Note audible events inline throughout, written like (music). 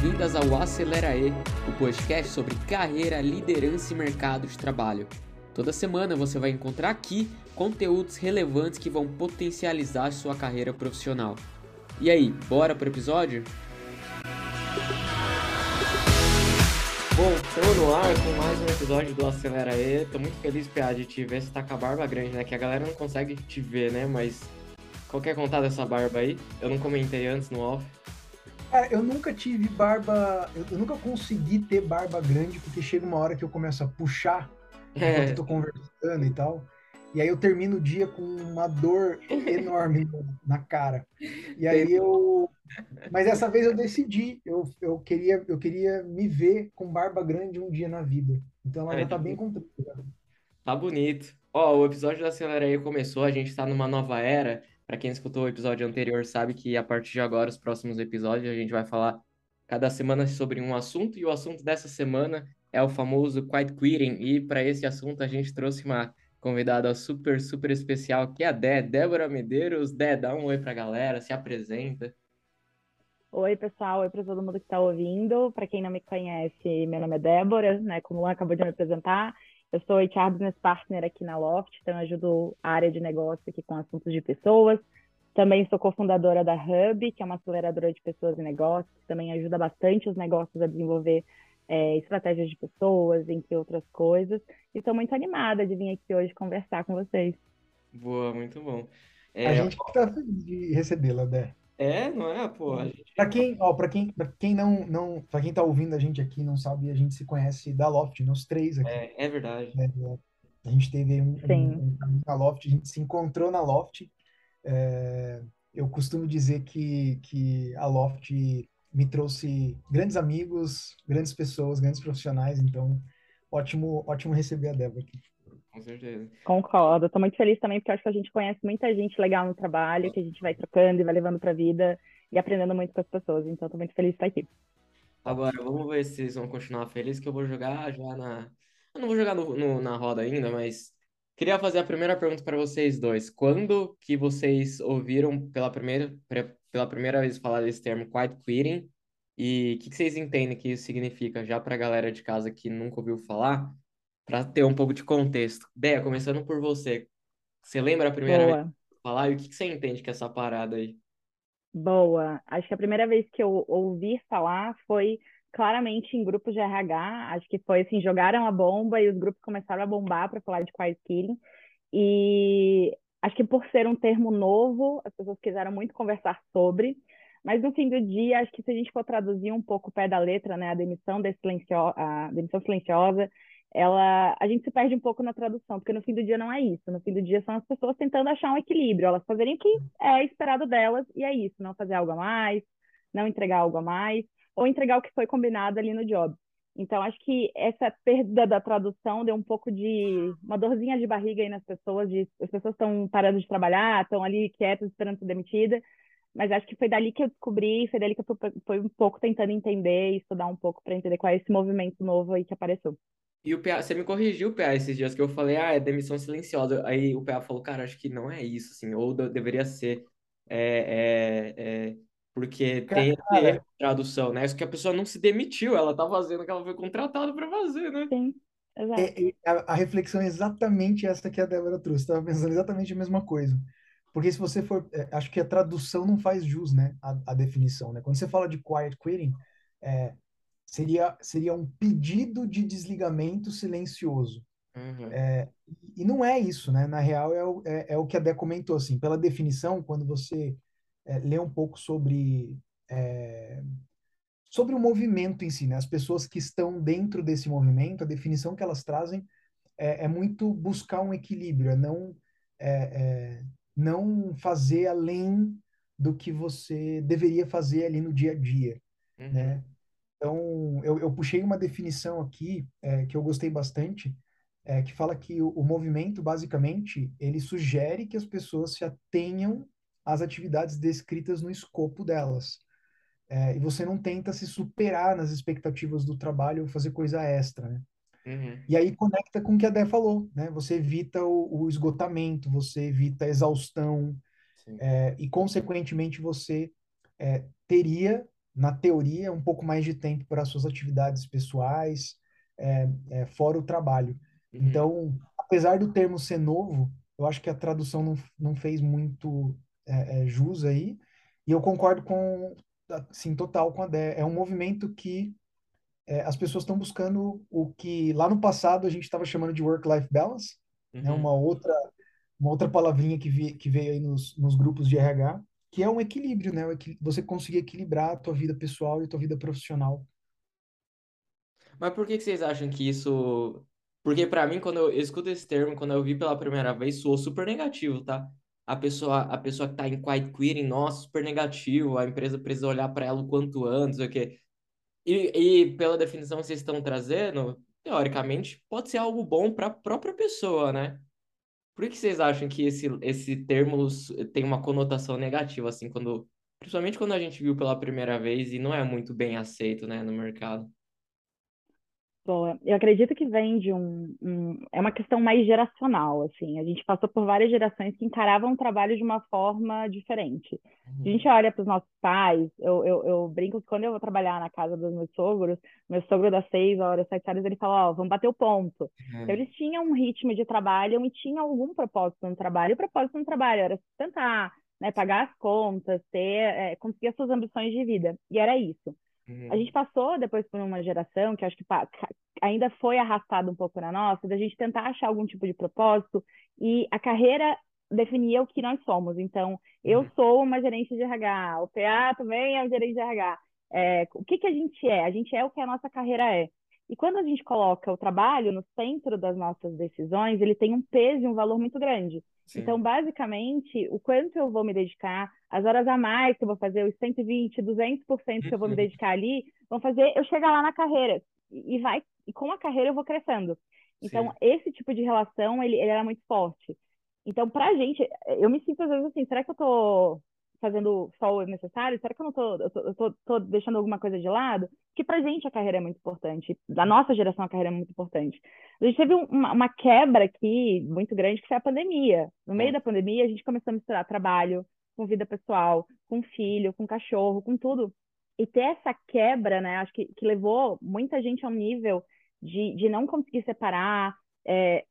Boas-vindas ao Acelera E, o podcast sobre carreira, liderança e mercado de trabalho. Toda semana você vai encontrar aqui conteúdos relevantes que vão potencializar sua carreira profissional. E aí, bora pro episódio? Bom, estamos no ar com mais um episódio do Acelera E. Tô muito feliz, Pia, de te ver. Você tá com a barba grande, né? Que a galera não consegue te ver, né? Mas qual que é contar dessa barba aí? Eu não comentei antes no off. Cara, eu nunca tive barba. Eu, nunca consegui ter barba grande, porque chega uma hora que eu começo a puxar É. enquanto eu tô conversando e tal. E aí eu termino o dia com uma dor (laughs) enorme na cara. E aí eu. Mas dessa vez eu decidi. Eu, eu, queria, eu queria me ver com barba grande um dia na vida. Então ela É, já tá bem comprida. Tá bonito. Ó, o episódio da Acelera aí começou, a gente tá numa nova era. Pra quem escutou o episódio anterior sabe que a partir de agora, os próximos episódios, a gente vai falar cada semana sobre um assunto, e o assunto dessa semana é o famoso quiet quitting. E para esse assunto a gente trouxe uma convidada super, super especial, que é a Dé, Débora Medeiros. Dé, dá um oi pra galera, se apresenta. Oi, pessoal. Oi para todo mundo que está ouvindo. Para quem não me conhece, meu nome é Débora, né? Como o Luan acabou de me apresentar. Eu sou HR Business Partner aqui na Loft, então eu ajudo a área de negócio aqui com assuntos de pessoas. Também sou cofundadora da Hub, que é uma aceleradora de pessoas e negócios, que também ajuda bastante os negócios a desenvolver eh, estratégias de pessoas, entre outras coisas. E estou muito animada de vir aqui hoje conversar com vocês. Boa, muito bom. A É, gente que tá feliz de recebê-la, Dé. É, não é? Pô, gente... Para quem, ó, para quem, para quem não, não, para quem tá ouvindo a gente aqui e não sabe, a gente se conhece da Loft, nós três aqui. É, é verdade. né? A gente teve um, um, um na Loft, a gente se encontrou na Loft. É, eu costumo dizer que, que a Loft me trouxe grandes amigos, grandes pessoas, grandes profissionais, então ótimo, ótimo receber a Débora aqui. Com certeza. Concordo. Estou muito feliz também, porque acho que a gente conhece muita gente legal no trabalho, que a gente vai trocando e vai levando para a vida e aprendendo muito com as pessoas. Então, estou muito feliz de estar aqui. Agora, vamos ver se vocês vão continuar felizes, que eu vou jogar já na. Eu não vou jogar no, no- na roda ainda, mas queria fazer a primeira pergunta para vocês dois. Quando que vocês ouviram pela primeira, pela primeira vez falar desse termo quiet quitting? E o que, que vocês entendem que isso significa, já para a galera de casa que nunca ouviu falar, para ter um pouco de contexto? Dea, começando por você. Você lembra a primeira vez Boa. que falar e o que, que você entende que é essa parada aí? Boa. Acho que a primeira vez que eu ouvi falar foi claramente em grupos de RH. Acho que foi assim, jogaram a bomba e os grupos começaram a bombar para falar de quiet quitting. E acho que por ser um termo novo, as pessoas quiseram muito conversar sobre. Mas no fim do dia, acho que se a gente for traduzir um pouco o pé da letra, né, a demissão de silencio... a demissão silenciosa, ela, a gente se perde um pouco na tradução, porque no fim do dia não é isso. No fim do dia são as pessoas tentando achar um equilíbrio, elas fazerem o que é esperado delas, e é isso, não fazer algo a mais, não entregar algo a mais, ou entregar o que foi combinado ali no job. Então, acho que essa perda da tradução deu um pouco de uma dorzinha de barriga aí nas pessoas, de, as pessoas estão parando de trabalhar, estão ali quietas, esperando ser demitida, mas acho que foi dali que eu descobri, foi dali que eu fui, um pouco tentando entender e estudar um pouco para entender qual é esse movimento novo aí que apareceu. E o PA, você me corrigiu, PA, esses dias que eu falei, ah, é demissão silenciosa. Aí o PA falou, cara, acho que não é isso, assim, ou de- deveria ser. É, é, é, porque tem esse Cara, erro de tradução, né? Isso que a pessoa não se demitiu, ela tá fazendo o que ela foi contratada para fazer, né? Sim, exato. É- é- a, a reflexão é exatamente essa que a Débora trouxe. Estava pensando exatamente a mesma coisa. Porque se você for, é, acho que a tradução não faz jus, né, à, à definição, né? Quando você fala de quiet quitting, é, seria seria um pedido de desligamento silencioso. Uhum. E não é isso, né? Na real é o, é, é o que a Dé comentou, assim, pela definição, quando você é, lê um pouco sobre é, sobre o movimento em si, né? As pessoas que estão dentro desse movimento, a definição que elas trazem é, é muito buscar um equilíbrio, é não, é, é, não fazer além do que você deveria fazer ali no dia a dia, Uhum. né? Então, eu, eu puxei uma definição aqui é, que eu gostei bastante, é, que fala que o, o movimento, basicamente, ele sugere que as pessoas se atenham às atividades descritas no escopo delas. É, e você não tenta se superar nas expectativas do trabalho ou fazer coisa extra, né? Uhum. E aí conecta com o que a Dé falou, né? Você evita o, o esgotamento, você evita a exaustão, é, e consequentemente você é, teria, na teoria, um pouco mais de tempo para suas atividades pessoais, é, é, fora o trabalho. Uhum. Então, apesar do termo ser novo, eu acho que a tradução não, não fez muito é, é, jus aí, e eu concordo com, assim, total com a Dé. É um movimento que é, as pessoas estão buscando o que lá no passado a gente estava chamando de work-life balance, né? Uhum. Uma outra, uma outra palavrinha que, vi, que veio aí nos, nos grupos de RH, que é um equilíbrio, né? Você conseguir equilibrar a tua vida pessoal e a tua vida profissional. Mas por que vocês acham que isso. Porque pra mim, quando eu escuto esse termo, quando eu vi pela primeira vez, soou super negativo, tá? A pessoa, a pessoa que tá em quiet quitting, nossa, super negativo, a empresa precisa olhar pra ela o quanto antes, o quê. E, e pela definição que vocês estão trazendo, teoricamente, pode ser algo bom para a própria pessoa, né? Por que vocês acham que esse, esse termo tem uma conotação negativa, assim, quando, principalmente quando a gente viu pela primeira vez e não é muito bem aceito, né, no mercado? Eu acredito que vem de um, um- É uma questão mais geracional, assim. A gente passou por várias gerações que encaravam o trabalho de uma forma diferente. Se a gente olha para os nossos pais, eu, eu, eu brinco que quando eu vou trabalhar na casa dos meus sogros, meu sogro das seis horas, sete horas, ele fala, ó, vamos bater o ponto. Então, É. eles tinham um ritmo de trabalho e tinham algum propósito no trabalho. E o propósito no trabalho era sustentar, né, pagar as contas, ter, é, conseguir as suas ambições de vida. E era isso. A Uhum. gente passou depois por uma geração que acho que ainda foi arrastado um pouco na nossa, da gente tentar achar algum tipo de propósito e a carreira definia o que nós somos. Então, eu Uhum. sou uma gerente de RH, o PA também é um gerente de RH. É, o que que a gente é? A gente é o que a nossa carreira é. E quando a gente coloca o trabalho no centro das nossas decisões, ele tem um peso e um valor muito grande. Sim. Então, basicamente, o quanto eu vou me dedicar, as horas a mais que eu vou fazer, os 120, 200% que eu vou me Uhum. dedicar ali, vão fazer eu chegar lá na carreira. E e vai, e com a carreira eu vou crescendo. Então, Sim. esse tipo de relação, ele, ele era muito forte. Então, pra gente, eu me sinto às vezes assim, será que eu tô fazendo só o necessário? Será que eu não tô, eu tô, eu tô, tô deixando alguma coisa de lado? Porque pra gente a carreira é muito importante. Da nossa geração a carreira é muito importante. A gente teve um- uma, uma quebra aqui muito grande, que foi a pandemia. No meio É. da pandemia, a gente começou a misturar trabalho com vida pessoal, com filho, com cachorro, com tudo. E ter essa quebra, né, acho que, que levou muita gente a um nível de, de não conseguir separar, é,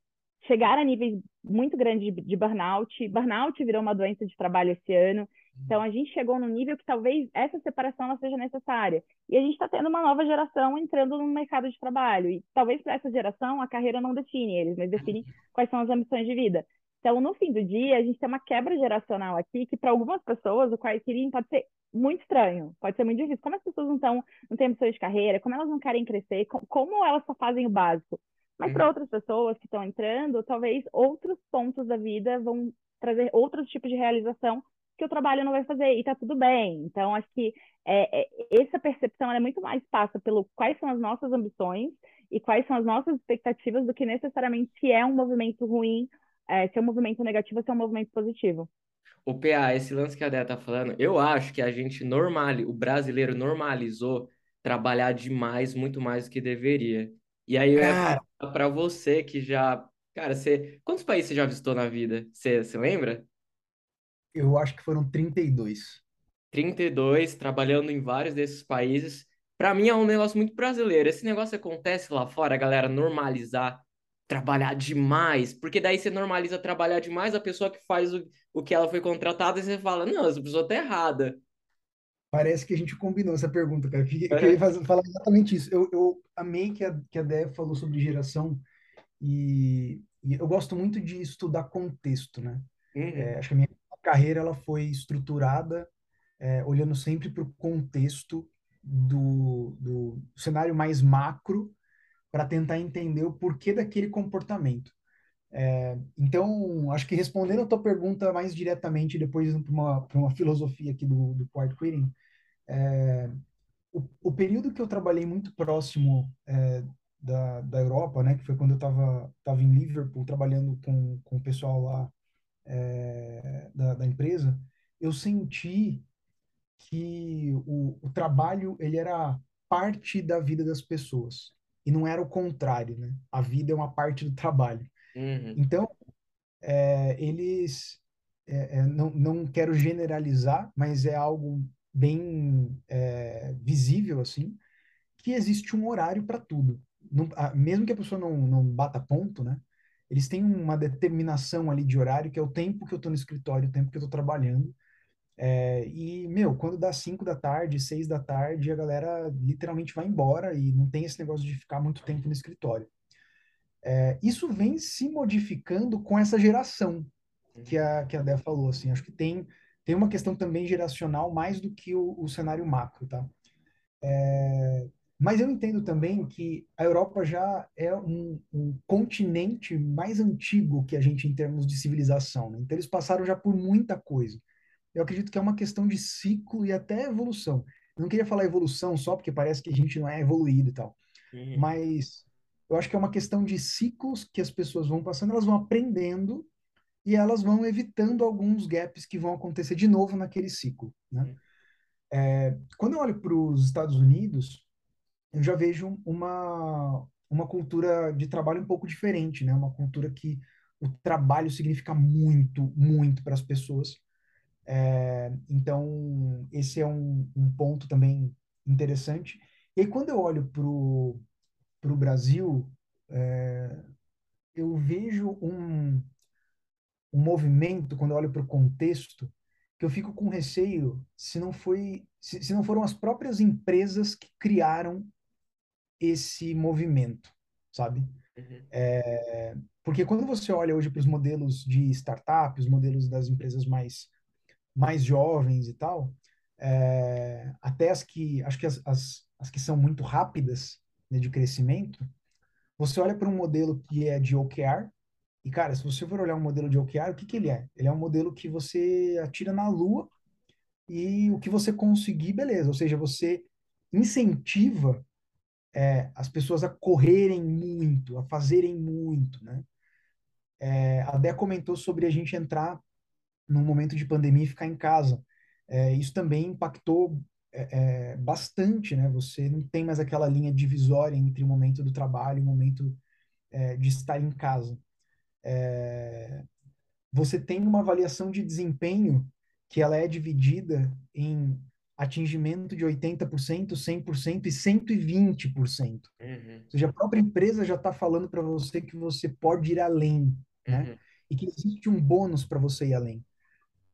chegar a níveis muito grandes de, de burnout. Burnout virou uma doença de trabalho esse ano. Então, a gente chegou num nível que talvez essa separação ela seja necessária. E a gente está tendo uma nova geração entrando no mercado de trabalho. E talvez para essa geração a carreira não define eles, mas define (laughs) quais são as ambições de vida. Então, no fim do dia, a gente tem uma quebra geracional aqui que, para algumas pessoas, o quitting pode ser muito estranho, pode ser muito difícil. Como as pessoas não, tão, não têm ambições de carreira, como elas não querem crescer, co- como elas só fazem o básico. Mas para Uhum. outras pessoas que estão entrando, talvez outros pontos da vida vão trazer outros tipos de realização que o trabalho não vai fazer, e tá tudo bem. Então, acho que é, é, essa percepção ela é muito mais passa pelo quais são as nossas ambições e quais são as nossas expectativas do que necessariamente se é um movimento ruim, é, se é um movimento negativo ou se é um movimento positivo. O PA, esse lance que a Dea tá falando, eu acho que a gente normali, o brasileiro normalizou trabalhar demais, muito mais do que deveria. E aí eu ia falar pra você que já, cara, você, quantos países você já visitou na vida? Você, você lembra? Eu acho que foram 32. 32, trabalhando em vários desses países. Pra mim é um negócio muito brasileiro. Esse negócio acontece lá fora, a galera normalizar trabalhar demais, porque daí você normaliza trabalhar demais, a pessoa que faz o, o que ela foi contratada, e você fala, não, essa pessoa tá errada. Parece que a gente combinou essa pergunta, cara. Que, que eu É. ia falar exatamente isso. Eu, eu amei que a, que a Dé falou sobre geração e, e eu gosto muito de estudar contexto, né? Uhum. É, acho que a minha carreira ela foi estruturada é, olhando sempre para o contexto do, do cenário mais macro para tentar entender o porquê daquele comportamento. É, então, acho que respondendo a tua pergunta mais diretamente, depois para uma, uma filosofia aqui do, do quiet quitting, é, o, o período que eu trabalhei muito próximo é, da, da Europa, né, que foi quando eu estava tava em Liverpool trabalhando com, com o pessoal lá é, da, da empresa, eu senti que o, o trabalho ele era parte da vida das pessoas e não era o contrário, né? A vida é uma parte do trabalho. Uhum. Então, é, eles, é, não, não quero generalizar, mas é algo bem é, visível assim, que existe um horário para tudo. Não, a, mesmo que a pessoa não, não bata ponto, né? Eles têm uma determinação ali de horário, que é o tempo que eu estou no escritório, o tempo que eu estou trabalhando. É, e, meu, quando dá 5 da tarde, 6 da tarde, a galera literalmente vai embora e não tem esse negócio de ficar muito tempo no escritório. É, isso vem se modificando com essa geração que a, que a Dé falou, assim, acho que tem, tem uma questão também geracional mais do que o, o cenário macro, tá? É, mas eu entendo também que a Europa já é um, um, continente mais antigo que a gente em termos de civilização, né? Então eles passaram já por muita coisa eu acredito que é uma questão de ciclo e até evolução. Eu não queria falar evolução só porque parece que a gente não é evoluído e tal. Uhum. Mas eu acho que é uma questão de ciclos que as pessoas vão passando, elas vão aprendendo e elas vão evitando alguns gaps que vão acontecer de novo naquele ciclo. Né? É, quando eu olho para os Estados Unidos, eu já vejo uma, uma cultura de trabalho um pouco diferente, né? Uma cultura que o trabalho significa muito, muito para as pessoas. É, então, esse é um, um, ponto também interessante. E aí, quando eu olho para o Brasil, é, eu vejo um, um movimento, quando eu olho para o contexto, que eu fico com receio se não foi se, se não foram as próprias empresas que criaram esse movimento, sabe? Uhum. É, porque quando você olha hoje para os modelos de startup, os modelos das empresas mais mais jovens e tal, é, até as que, acho que as, as, as que são muito rápidas né, de crescimento, você olha para um modelo que é de OKR, e cara, se você for olhar um modelo de OKR, o que, que ele é? Ele é um modelo que você atira na lua e o que você conseguir, beleza. Ou seja, você incentiva é, as pessoas a correrem muito, a fazerem muito, né? É, a Dé comentou sobre a gente entrar num momento de pandemia e ficar em casa. É, isso também impactou é, é, bastante, né? Você não tem mais aquela linha divisória entre o momento do trabalho e o momento é, de estar em casa. É, você tem uma avaliação de desempenho que ela é dividida em atingimento de 80%, 100% e 120%. Uhum. Ou seja, a própria empresa já está falando para você que você pode ir além, né? Uhum. E que existe um bônus para você ir além.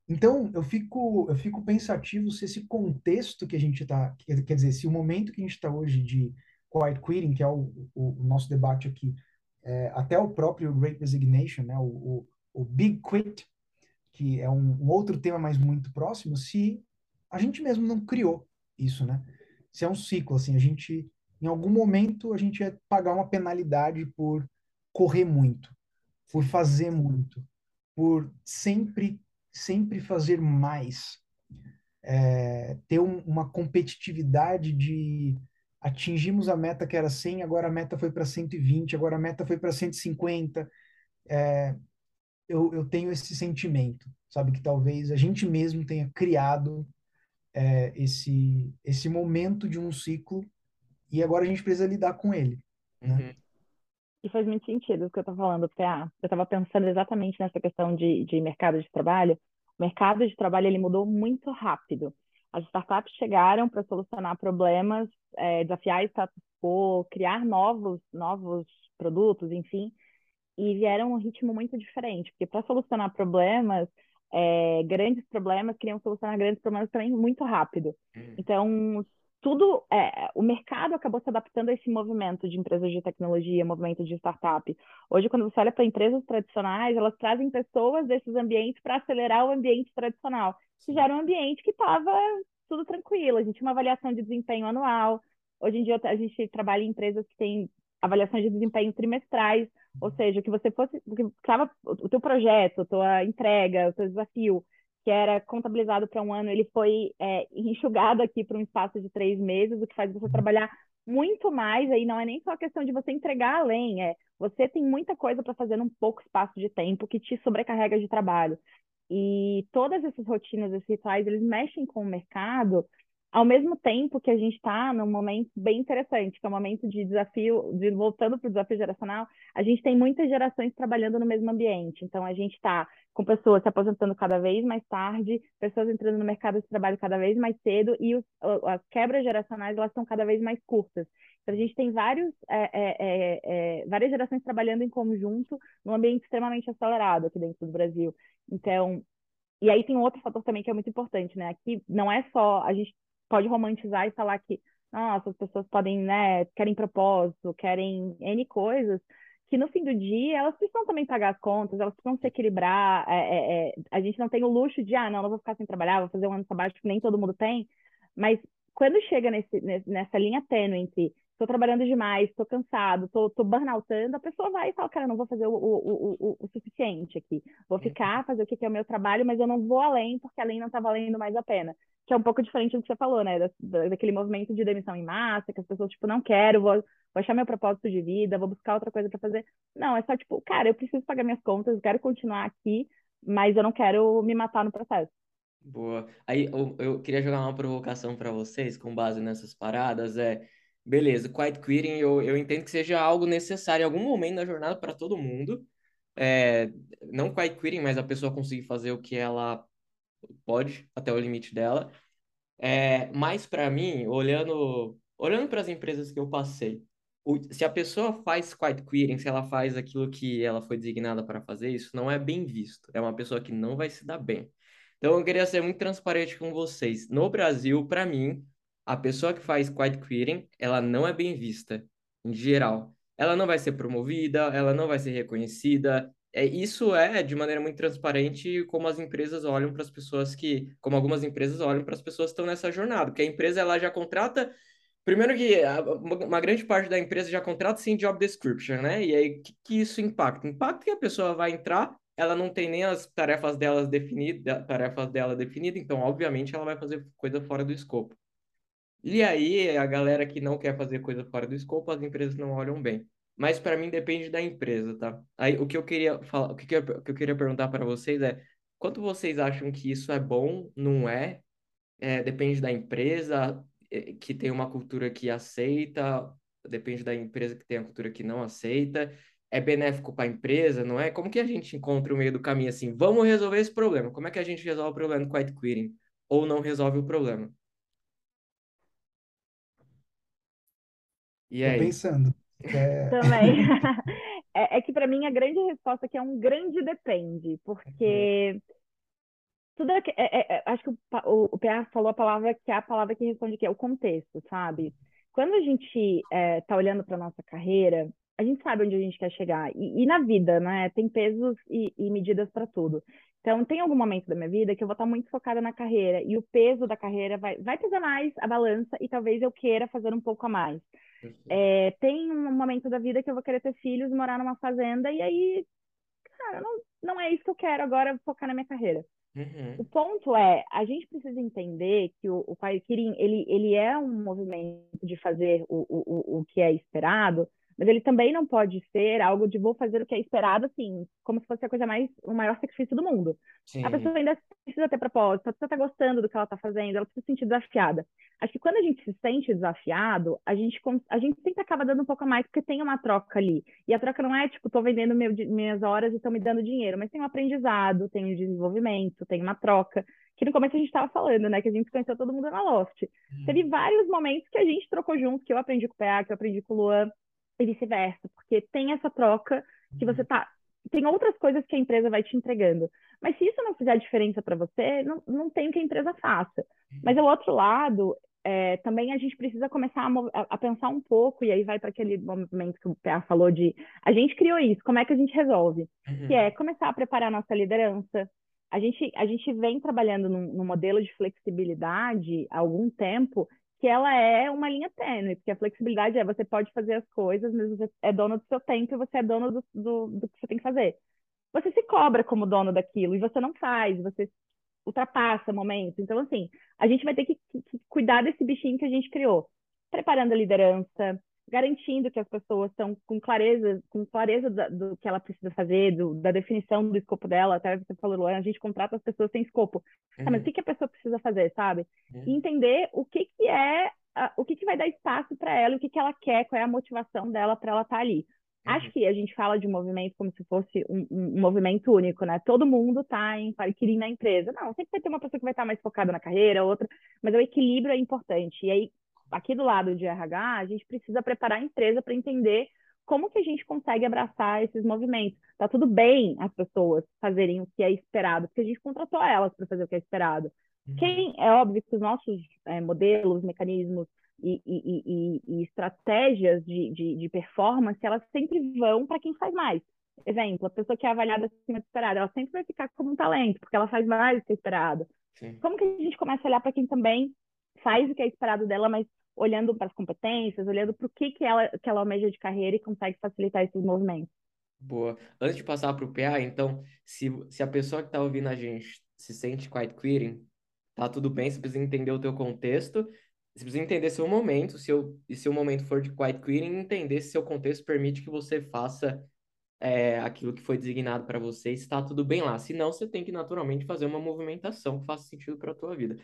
Então, eu fico, eu fico pensativo se esse contexto que a gente está, quer dizer, se o momento que a gente está hoje de quiet quitting, que é o, o, o nosso debate aqui, é, até o próprio Great Resignation, né, o, o, o Big Quit, que é um, um, outro tema mais muito próximo, se a gente mesmo não criou isso, né? Se é um ciclo, assim, a gente, em algum momento, a gente ia pagar uma penalidade por correr muito, por fazer muito, por sempre sempre fazer mais, é, ter um, uma competitividade de atingimos a meta que era 100, agora a meta foi para 120, agora a meta foi para 150. É, eu, eu tenho esse sentimento, sabe, que talvez a gente mesmo tenha criado é, esse, esse momento de um ciclo e agora a gente precisa lidar com ele. Né? Uhum. E faz muito sentido o que eu estou falando, porque ah, eu estava pensando exatamente nessa questão de, de mercado de trabalho. O mercado de trabalho ele mudou muito rápido. As startups chegaram para solucionar problemas, é, desafiar status quo, criar novos, novos produtos, enfim, e vieram um ritmo muito diferente, porque para solucionar problemas, é, grandes problemas, queriam solucionar grandes problemas também muito rápido. Hum. Então, tudo, é, o mercado acabou se adaptando a esse movimento de empresas de tecnologia, movimento de startup. Hoje, quando você olha para empresas tradicionais, elas trazem pessoas desses ambientes para acelerar o ambiente tradicional, que já era um ambiente que estava tudo tranquilo. A gente tinha uma avaliação de desempenho anual. Hoje em dia, a gente trabalha em empresas que têm avaliações de desempenho trimestrais, ou seja, que você fosse, que estava o teu projeto, a tua entrega, o teu desafio que era contabilizado para um ano, ele foi é, enxugado aqui para um espaço de três meses, o que faz você trabalhar muito mais. Aí não é nem só a questão de você entregar além, é você tem muita coisa para fazer num pouco espaço de tempo que te sobrecarrega de trabalho. E todas essas rotinas, esses rituais, eles mexem com o mercado ao mesmo tempo que a gente está num momento bem interessante, que é um momento de desafio, de voltando para o desafio geracional, a gente tem muitas gerações trabalhando no mesmo ambiente. Então, a gente está com pessoas se aposentando cada vez mais tarde, pessoas entrando no mercado de trabalho cada vez mais cedo, e os, as quebras geracionais elas estão cada vez mais curtas. Então, a gente tem vários, é, é, é, é, várias gerações trabalhando em conjunto num ambiente extremamente acelerado aqui dentro do Brasil. Então, e aí tem um outro fator também que é muito importante, né? Aqui não é só a gente pode romantizar e falar que, nossa, as pessoas podem, né, querem propósito, querem N coisas, que no fim do dia elas precisam também pagar as contas, elas precisam se equilibrar. É, é, é, a gente não tem o luxo de, ah, não, não vou ficar sem trabalhar, vou fazer um ano sabático que nem todo mundo tem. Mas quando chega nesse, nessa linha tênue entre estou trabalhando demais, estou cansado, estou burnoutando, a pessoa vai e fala, cara, não vou fazer o, o, o, o suficiente aqui. Vou ficar, fazer o que é o meu trabalho, mas eu não vou além, porque além não está valendo mais a pena. Que é um pouco diferente do que você falou, né? Da, daquele movimento de demissão em massa, que as pessoas, tipo, não quero, vou, vou achar meu propósito de vida, vou buscar outra coisa para fazer. Não, é só, tipo, cara, eu preciso pagar minhas contas, eu quero continuar aqui, mas eu não quero me matar no processo. Boa. Aí eu, eu queria jogar uma provocação para vocês, com base nessas paradas, é Beleza, quiet quitting eu, eu entendo que seja algo necessário em algum momento da jornada para todo mundo. É, não quiet quitting, mas a pessoa conseguir fazer o que ela pode até o limite dela. É, mas para mim, olhando olhando para as empresas que eu passei, o, se a pessoa faz quiet quitting, se ela faz aquilo que ela foi designada para fazer, isso não é bem visto. É uma pessoa que não vai se dar bem. Então eu queria ser muito transparente com vocês. No Brasil, para mim, a pessoa que faz quiet quitting, ela não é bem vista, em geral. Ela não vai ser promovida, ela não vai ser reconhecida. É, isso é, de maneira muito transparente, como as empresas olham para as pessoas que... Como algumas empresas olham para as pessoas que estão nessa jornada. Porque a empresa, ela já contrata... Primeiro que uma grande parte da empresa já contrata sem job description, né? E aí, o que, que isso impacta? Impacta que a pessoa vai entrar, ela não tem nem as tarefas delas definidas, tarefas dela definidas, então, obviamente, ela vai fazer coisa fora do escopo. E aí, a galera que não quer fazer coisa fora do escopo, as empresas não olham bem. Mas para mim depende da empresa, tá? Aí o que eu queria falar, o que, eu, o que eu queria perguntar para vocês é quanto vocês acham que isso é bom, não é? é depende da empresa é, que tem uma cultura que aceita, depende da empresa que tem a cultura que não aceita. É benéfico para a empresa, não é? Como que a gente encontra o meio do caminho assim? Vamos resolver esse problema. Como é que a gente resolve o problema do quiet quitting? Ou não resolve o problema? E Tô aí? pensando. É... Também. (laughs) é, é, que para mim a grande resposta aqui é um grande depende, porque tudo é, é, é, acho que o, o, o PA falou a palavra que é a palavra que responde que é o contexto, sabe? Quando a gente está olhando para nossa carreira, a gente sabe onde a gente quer chegar. E, e na vida, né? Tem pesos e, e medidas para tudo. Então, tem algum momento da minha vida que eu vou estar muito focada na carreira e o peso da carreira vai, vai pesar mais a balança e talvez eu queira fazer um pouco a mais. É, tem um momento da vida que eu vou querer ter filhos, morar numa fazenda e aí, cara, não, não é isso que eu quero agora, focar na minha carreira. Uhum. O ponto é, a gente precisa entender que o, o Pai Kirin, ele, ele é um movimento de fazer o, o, o que é esperado, mas ele também não pode ser algo de vou fazer o que é esperado, assim, como se fosse a coisa mais, o maior sacrifício do mundo. Sim. A pessoa ainda precisa ter propósito, a pessoa está gostando do que ela está fazendo, ela precisa se sentir desafiada. Acho que quando a gente se sente desafiado, a gente, a gente sempre acaba dando um pouco a mais, porque tem uma troca ali. E a troca não é, tipo, estou vendendo meu, minhas horas e estão me dando dinheiro, mas tem um aprendizado, tem um desenvolvimento, tem uma troca que no começo a gente estava falando, né? Que a gente conheceu todo mundo na Loft. Hum. Teve vários momentos que a gente trocou junto, que eu aprendi com o PA, que eu aprendi com o Luan, e vice-versa, porque tem essa troca que você tá. Tem outras coisas que a empresa vai te entregando. Mas se isso não fizer diferença para você, não, não tem o que a empresa faça. Mas ao outro lado, é, também a gente precisa começar a, a, pensar um pouco, e aí vai para aquele momento que o PA falou de a gente criou isso, como é que a gente resolve? Uhum. Que é começar a preparar a nossa liderança. A gente, a gente vem trabalhando num, num modelo de flexibilidade há algum tempo que ela é uma linha tênue, porque a flexibilidade é você pode fazer as coisas, mas você é dono do seu tempo e você é dono do, do, do que você tem que fazer. Você se cobra como dono daquilo e você não faz, você ultrapassa momentos. Então, assim, a gente vai ter que, que, que cuidar desse bichinho que a gente criou, preparando a liderança, garantindo que as pessoas estão com clareza, com clareza da, do que ela precisa fazer, do, da definição do escopo dela. Até você falou, Luana, a gente contrata as pessoas sem escopo. Uhum. Ah, mas o que, que a pessoa precisa fazer, sabe? Uhum. E entender o que, que é, o que, que vai dar espaço para ela, o que, que ela quer, qual é a motivação dela para ela estar tá ali. Uhum. Acho que a gente fala de um movimento como se fosse um, um, movimento único, né? Todo mundo está em adquirir na empresa. Não, sempre vai ter uma pessoa que vai estar tá mais focada na carreira, outra, mas o equilíbrio é importante. E aí, aqui do lado de RH, a gente precisa preparar a empresa para entender como que a gente consegue abraçar esses movimentos. Tá tudo bem as pessoas fazerem o que é esperado, porque a gente contratou elas para fazer o que é esperado. Uhum. Quem é óbvio que os nossos é, modelos, mecanismos, e, e, e, e estratégias de, de, de, performance, elas sempre vão para quem faz mais. Exemplo, a pessoa que é avaliada acima do esperado, ela sempre vai ficar como um talento, porque ela faz mais do que é esperado. Sim. Como que a gente começa a olhar para quem também faz o que é esperado dela, mas olhando para as competências, olhando para o que, que, ela, que ela almeja de carreira e consegue facilitar esses movimentos? Boa. Antes de passar para o PA, então, se, se a pessoa que está ouvindo a gente se sente quite quitting, tá tudo bem, você precisa entender o teu contexto, você precisa entender seu momento, se e se o momento for de quiet quitting, entender se seu contexto permite que você faça é, aquilo que foi designado para você está tudo bem lá. Senão, você tem que naturalmente fazer uma movimentação que faça sentido para a tua vida.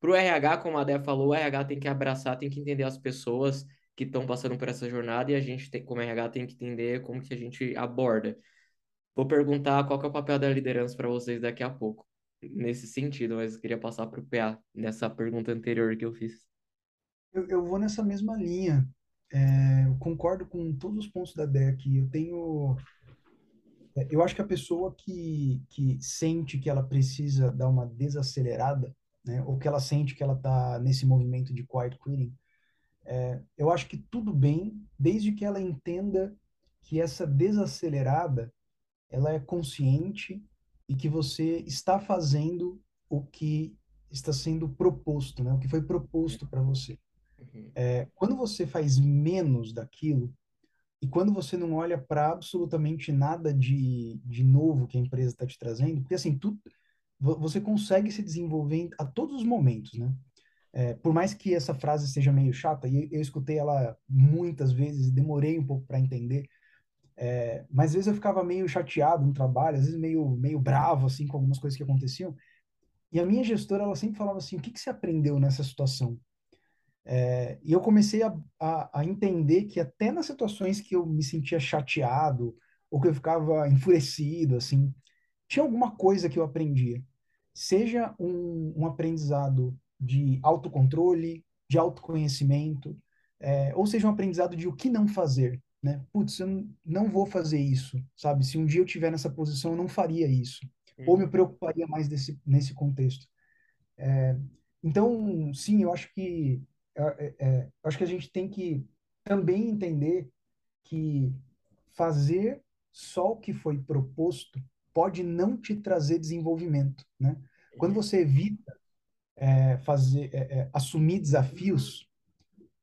Para o RH, como a Dé falou, o RH tem que abraçar, tem que entender as pessoas que estão passando por essa jornada e a gente, tem, como RH, tem que entender como que a gente aborda. Vou perguntar qual é o papel da liderança para vocês daqui a pouco, nesse sentido, mas queria passar para o PA, nessa pergunta anterior que eu fiz. Eu, eu vou nessa mesma linha. É, eu concordo com todos os pontos da DEC. Eu tenho. É, eu acho que a pessoa que, que sente que ela precisa dar uma desacelerada, né, ou que ela sente que ela está nesse movimento de quiet quitting, é, eu acho que tudo bem, desde que ela entenda que essa desacelerada ela é consciente e que você está fazendo o que está sendo proposto, né, o que foi proposto para você. Uhum. É, quando você faz menos daquilo, e quando você não olha para absolutamente nada de, de novo que a empresa está te trazendo, porque assim, tu, você consegue se desenvolver a todos os momentos, né? É, por mais que essa frase seja meio chata, e eu, escutei ela muitas vezes demorei um pouco para entender, é, mas às vezes eu ficava meio chateado no trabalho, às vezes meio, meio bravo, assim, com algumas coisas que aconteciam. E a minha gestora, ela sempre falava assim, o que, que você aprendeu nessa situação? É, e eu comecei a, a, a, entender que até nas situações que eu me sentia chateado ou que eu ficava enfurecido, assim, tinha alguma coisa que eu aprendia. Seja um, um aprendizado de autocontrole, de autoconhecimento, é, ou seja um aprendizado de o que não fazer, né? Putz, eu não, vou fazer isso, sabe? Se um dia eu estiver nessa posição, eu não faria isso. Uhum. Ou me preocuparia mais desse, nesse contexto. É, então, sim, eu acho que é, é, acho que a gente tem que também entender que fazer só o que foi proposto pode não te trazer desenvolvimento, né? Quando você evita é, fazer, é, é assumir desafios,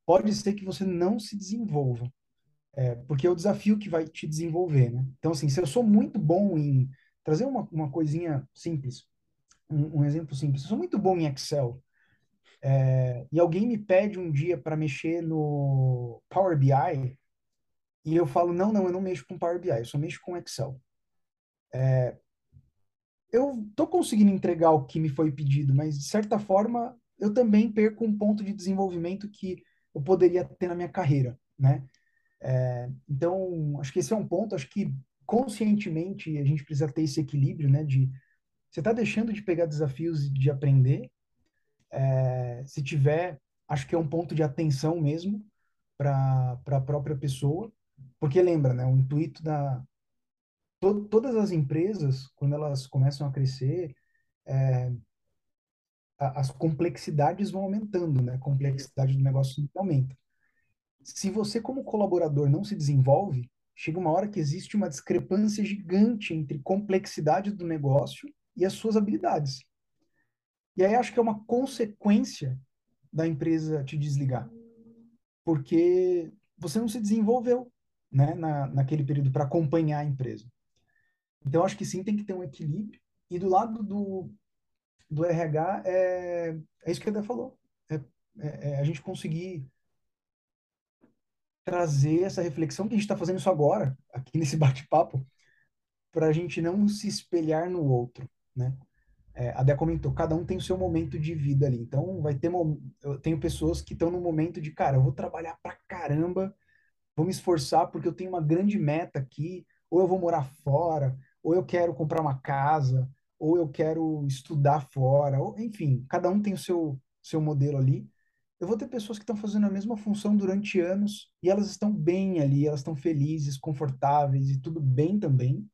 pode ser que você não se desenvolva, é, porque é o desafio que vai te desenvolver, né? Então, assim, se eu sou muito bom em trazer uma, uma coisinha simples, um, um exemplo simples, eu sou muito bom em Excel, é, e alguém me pede um dia para mexer no Power BI, e eu falo, não, não, eu não mexo com Power BI, eu só mexo com Excel. É, eu estou conseguindo entregar o que me foi pedido, mas de certa forma eu também perco um ponto de desenvolvimento que eu poderia ter na minha carreira, né? É, então, acho que esse é um ponto, acho que conscientemente a gente precisa ter esse equilíbrio, né? De você está deixando de pegar desafios de aprender é, se tiver, acho que é um ponto de atenção mesmo para a própria pessoa, porque lembra, né, o intuito da to, todas as empresas quando elas começam a crescer, é, as complexidades vão aumentando, né? A complexidade do negócio aumenta. Se você como colaborador não se desenvolve, chega uma hora que existe uma discrepância gigante entre complexidade do negócio e as suas habilidades. E aí acho que é uma consequência da empresa te desligar, porque você não se desenvolveu né, na, naquele período para acompanhar a empresa. Então acho que sim, tem que ter um equilíbrio. E do lado do, do RH, é, é isso que a Dé falou. É, é, é a gente conseguir trazer essa reflexão que a gente está fazendo isso agora, aqui nesse (laughs) bate-papo, para a gente não se espelhar no outro, né? É, a Dé comentou, cada um tem o seu momento de vida ali. Então, vai ter eu tenho pessoas que estão no momento de, cara, eu vou trabalhar pra caramba, vou me esforçar porque eu tenho uma grande meta aqui, ou eu vou morar fora, ou eu quero comprar uma casa, ou eu quero estudar fora, ou, enfim, cada um tem o seu seu modelo ali. Eu vou ter pessoas que estão fazendo a mesma função durante anos e elas estão bem ali, elas estão felizes, confortáveis e tudo bem também.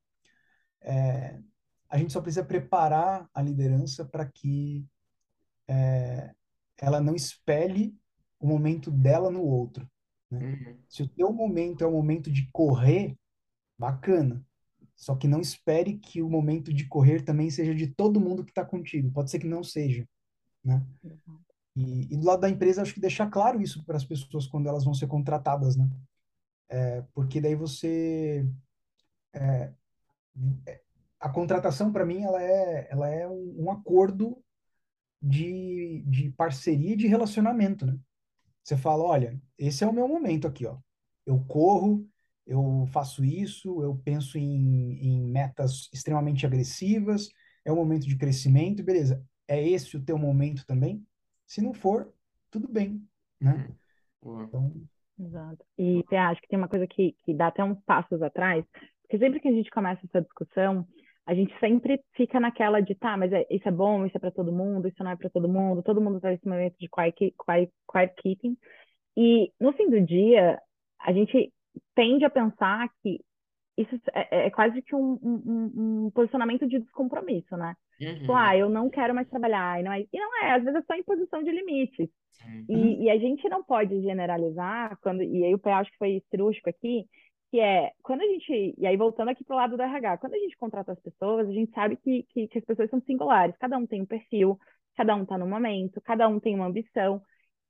É, a gente só precisa preparar a liderança para que é, ela não espelhe o momento dela no outro. Né? Uhum. Se o teu momento é o momento de correr, bacana. Só que não espere que o momento de correr também seja de todo mundo que está contigo. Pode ser que não seja. Né? Uhum. E, e, do lado da empresa, acho que deixar claro isso para as pessoas quando elas vão ser contratadas, né? É, porque daí você é, a contratação para mim ela é ela é um, um, acordo de, de parceria de relacionamento, né? Você fala, olha, esse é o meu momento aqui, ó. Eu corro, eu faço isso, eu penso em, em metas extremamente agressivas, é um momento de crescimento, beleza. É esse o teu momento também? Se não for, tudo bem, né? Uhum. Então... Exato. E você acha que tem uma coisa que, que dá até uns passos atrás, porque sempre que a gente começa essa discussão, a gente sempre fica naquela de, tá, mas é, isso é bom, isso é para todo mundo, isso não é para todo mundo, todo mundo está nesse momento de quiet, quiet, quiet keeping. E no fim do dia, a gente tende a pensar que isso é, é, é quase que um, um, um, posicionamento de descompromisso, né? Uhum. Tipo, ah, eu não quero mais trabalhar. E não, é, e não é, às vezes é só imposição de limites. Uhum. E, e, a gente não pode generalizar, quando, e aí o PA acho que foi cirúrgico aqui, que é, quando a gente, e aí voltando aqui para o lado do RH, quando a gente contrata as pessoas, a gente sabe que, que, que as pessoas são singulares, cada um tem um perfil, cada um está no momento, cada um tem uma ambição,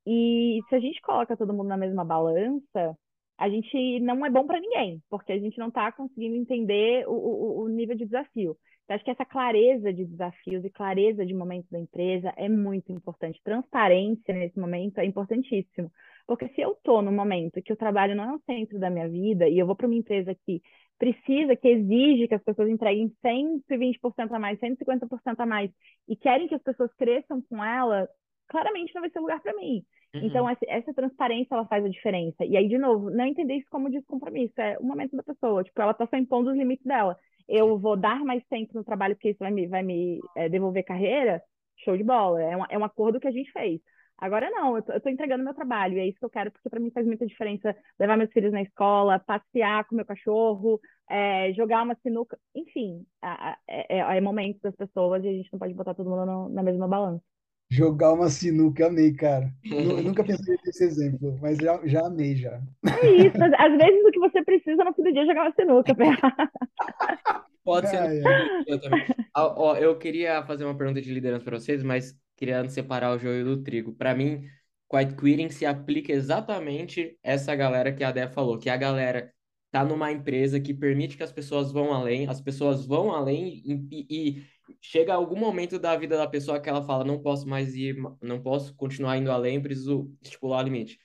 e se a gente coloca todo mundo na mesma balança, a gente não é bom para ninguém, porque a gente não está conseguindo entender o, o, o, nível de desafio. Então, acho que essa clareza de desafios e clareza de momentos da empresa é muito importante. Transparência nesse momento é importantíssimo. Porque se eu estou no momento que o trabalho não é o centro da minha vida e eu vou para uma empresa que precisa, que exige que as pessoas entreguem 120% a mais, 150% a mais e querem que as pessoas cresçam com ela, claramente não vai ser lugar para mim. Uhum. Então, essa, essa, transparência, ela faz a diferença. E aí, de novo, não entender isso como descompromisso, é o momento da pessoa. Tipo, ela está só impondo os limites dela. Eu vou dar mais tempo no trabalho porque isso vai me, vai me é, devolver carreira, show de bola. É um, é um acordo que a gente fez. Agora não, eu tô, eu tô entregando meu trabalho, e é isso que eu quero, porque para mim faz muita diferença levar meus filhos na escola, passear com meu cachorro, é, jogar uma sinuca, enfim, é, é, é, momento das pessoas e a gente não pode botar todo mundo no, na mesma balança. Jogar uma sinuca, amei, cara. eu (laughs) nunca pensei nesse exemplo, mas já, já amei, já. É isso, às vezes o que você precisa no fim do dia é jogar uma sinuca. (laughs) Pode ser. Eu, também. Ó, eu queria fazer uma pergunta de liderança para vocês, mas querendo separar o joio do trigo. Para mim, quiet quitting se aplica exatamente essa galera que a Dé falou, que a galera tá numa empresa que permite que as pessoas vão além, as pessoas vão além e, e, chega algum momento da vida da pessoa que ela fala, não posso mais ir, não posso continuar indo além, preciso estipular o limite.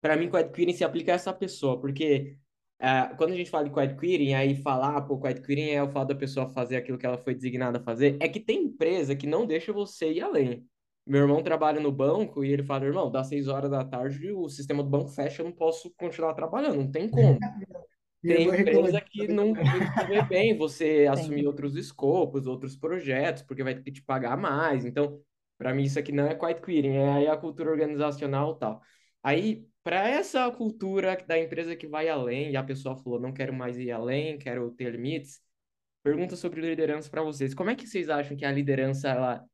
Para mim, quiet quitting se aplica a essa pessoa, porque uh, quando a gente fala de quiet quitting, aí falar, ah, pô, quitting é o fato da pessoa fazer aquilo que ela foi designada a fazer, é que tem empresa que não deixa você ir além. Meu irmão trabalha no banco e ele fala, irmão, dá seis horas da tarde o sistema do banco fecha, eu não posso continuar trabalhando, não tem como. Tem empresa que não vê (laughs) bem você assumir outros escopos, outros projetos, porque vai ter que te pagar mais. Então, para mim, isso aqui não é quiet quitting, é aí a cultura organizacional tal. Aí, para essa cultura da empresa que vai além, e a pessoa falou, não quero mais ir além, quero ter limites, pergunta sobre liderança para vocês. Como é que vocês acham que a liderança ela,